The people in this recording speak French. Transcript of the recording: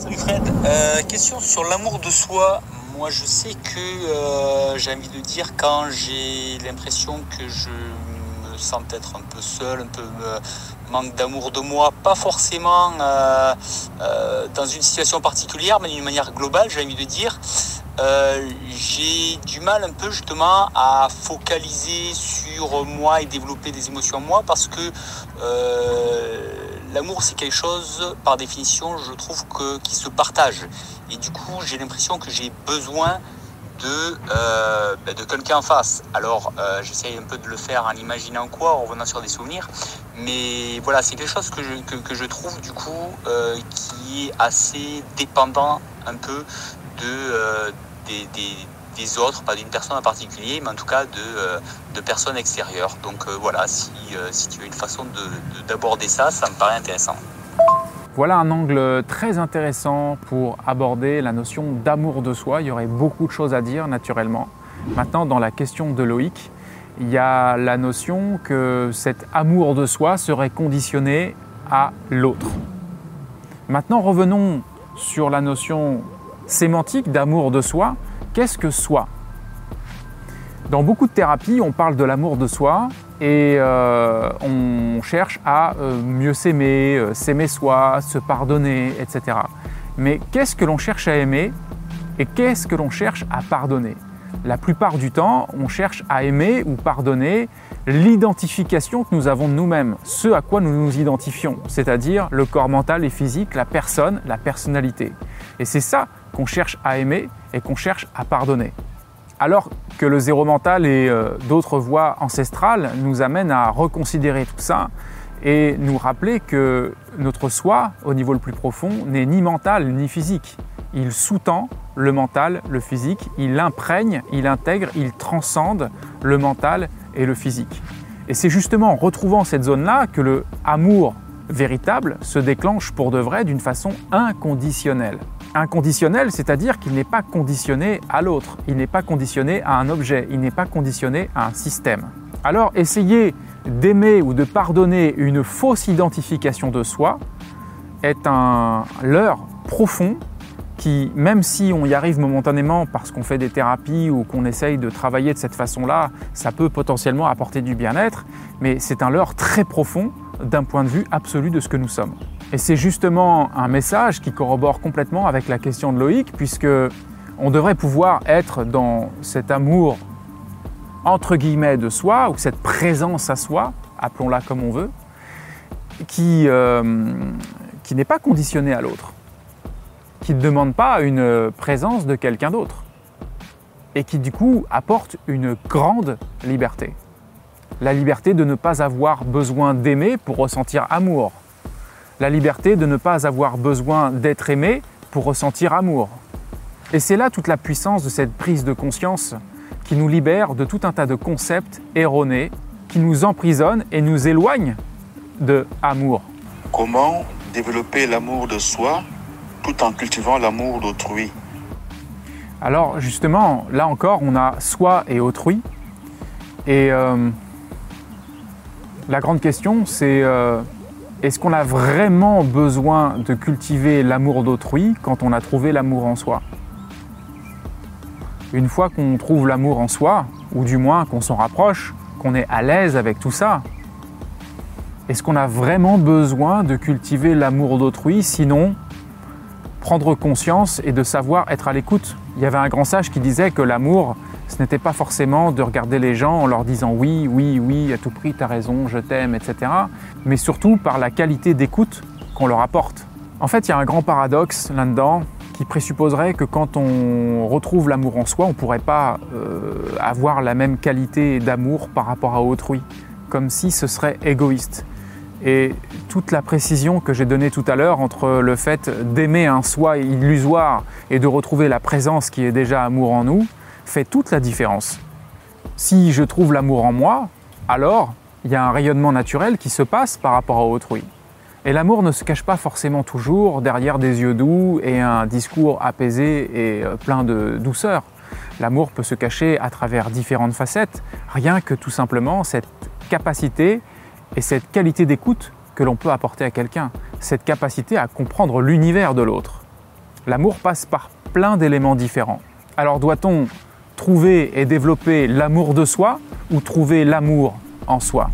Salut Fred. Euh, question sur l'amour de soi. Moi, je sais que euh, j'ai envie de dire quand j'ai l'impression que je me sens peut-être un peu seul, un peu euh, manque d'amour de moi, pas forcément dans une situation particulière, mais d'une manière globale, j'ai envie de dire. J'ai du mal un peu justement à focaliser sur moi et développer des émotions en moi parce que l'amour c'est quelque chose par définition je trouve que qui se partage et du coup j'ai l'impression que j'ai besoin de, euh, ben, de quelqu'un en face. Alors euh, j'essaye un peu de le faire en imaginant quoi, en revenant sur des souvenirs, mais voilà c'est quelque chose que je, que, je trouve du coup euh, qui est assez dépendant un peu de, des, des autres, pas d'une personne en particulier, mais en tout cas de, euh, personnes extérieures. Donc euh, voilà, si, euh, si tu as une façon de- de- d'aborder ça, ça me paraît intéressant. Voilà un angle très intéressant pour aborder la notion d'amour de soi. Il y aurait beaucoup de choses à dire naturellement. Maintenant, dans la question de Loïc, il y a la notion que cet amour de soi serait conditionné à l'autre. Maintenant, revenons sur la notion sémantique d'amour de soi. Qu'est-ce que soi? Dans beaucoup de thérapies, on parle de l'amour de soi et euh, on cherche à euh, mieux s'aimer, euh, s'aimer soi, se pardonner, etc. Mais qu'est-ce que l'on cherche à aimer et qu'est-ce que l'on cherche à pardonner? La plupart du temps, on cherche à aimer ou pardonner l'identification que nous avons de nous-mêmes, ce à quoi nous nous identifions, c'est-à-dire le corps mental et physique, la personne, la personnalité. Et c'est ça qu'on cherche à aimer et qu'on cherche à pardonner. Alors que le zéro mental et euh, d'autres voies ancestrales nous amènent à reconsidérer tout ça et nous rappeler que notre soi, au niveau le plus profond, n'est ni mental ni physique. Il sous-tend le mental, le physique, il imprègne, il intègre, il transcende le mental et le physique. Et c'est justement en retrouvant cette zone-là que le amour véritable se déclenche pour de vrai d'une façon inconditionnelle. Inconditionnel, c'est-à-dire qu'il n'est pas conditionné à l'autre, il n'est pas conditionné à un objet, il n'est pas conditionné à un système. Alors essayer d'aimer ou de pardonner une fausse identification de soi est un leurre profond qui, même si on y arrive momentanément parce qu'on fait des thérapies ou qu'on essaye de travailler de cette façon-là, ça peut potentiellement apporter du bien-être, mais c'est un leurre très profond d'un point de vue absolu de ce que nous sommes. Et c'est justement un message qui corrobore complètement avec la question de Loïc, puisque on devrait pouvoir être dans cet amour entre guillemets de soi, ou cette présence à soi, appelons-la comme on veut, qui, euh, qui n'est pas conditionnée à l'autre, qui ne demande pas une présence de quelqu'un d'autre, et qui du coup apporte une grande liberté. La liberté de ne pas avoir besoin d'aimer pour ressentir amour. La liberté de ne pas avoir besoin d'être aimé pour ressentir amour. Et c'est là toute la puissance de cette prise de conscience qui nous libère de tout un tas de concepts erronés, qui nous emprisonnent et nous éloignent de amour. Comment développer l'amour de soi tout en cultivant l'amour d'autrui? Alors justement, là encore, on a soi et autrui. Et euh, la grande question, c'est euh, est-ce qu'on a vraiment besoin de cultiver l'amour d'autrui quand on a trouvé l'amour en soi? Une fois qu'on trouve l'amour en soi, ou du moins qu'on s'en rapproche, qu'on est à l'aise avec tout ça, est-ce qu'on a vraiment besoin de cultiver l'amour d'autrui? Sinon, prendre conscience et de savoir être à l'écoute. Il y avait un grand sage qui disait que l'amour, ce n'était pas forcément de regarder les gens en leur disant oui, oui, oui, à tout prix, tu as raison, je t'aime, etc. Mais surtout par la qualité d'écoute qu'on leur apporte. En fait, il y a un grand paradoxe là-dedans qui présupposerait que quand on retrouve l'amour en soi, on ne pourrait pas euh, avoir la même qualité d'amour par rapport à autrui, comme si ce serait égoïste. Et toute la précision que j'ai donnée tout à l'heure entre le fait d'aimer un soi illusoire et de retrouver la présence qui est déjà amour en nous, fait toute la différence. Si je trouve l'amour en moi, alors il y a un rayonnement naturel qui se passe par rapport à autrui. Et l'amour ne se cache pas forcément toujours derrière des yeux doux et un discours apaisé et euh, plein de douceur. L'amour peut se cacher à travers différentes facettes, rien que tout simplement cette capacité et cette qualité d'écoute que l'on peut apporter à quelqu'un, cette capacité à comprendre l'univers de l'autre. L'amour passe par plein d'éléments différents. Alors doit-on trouver et développer l'amour de soi ou trouver l'amour en soi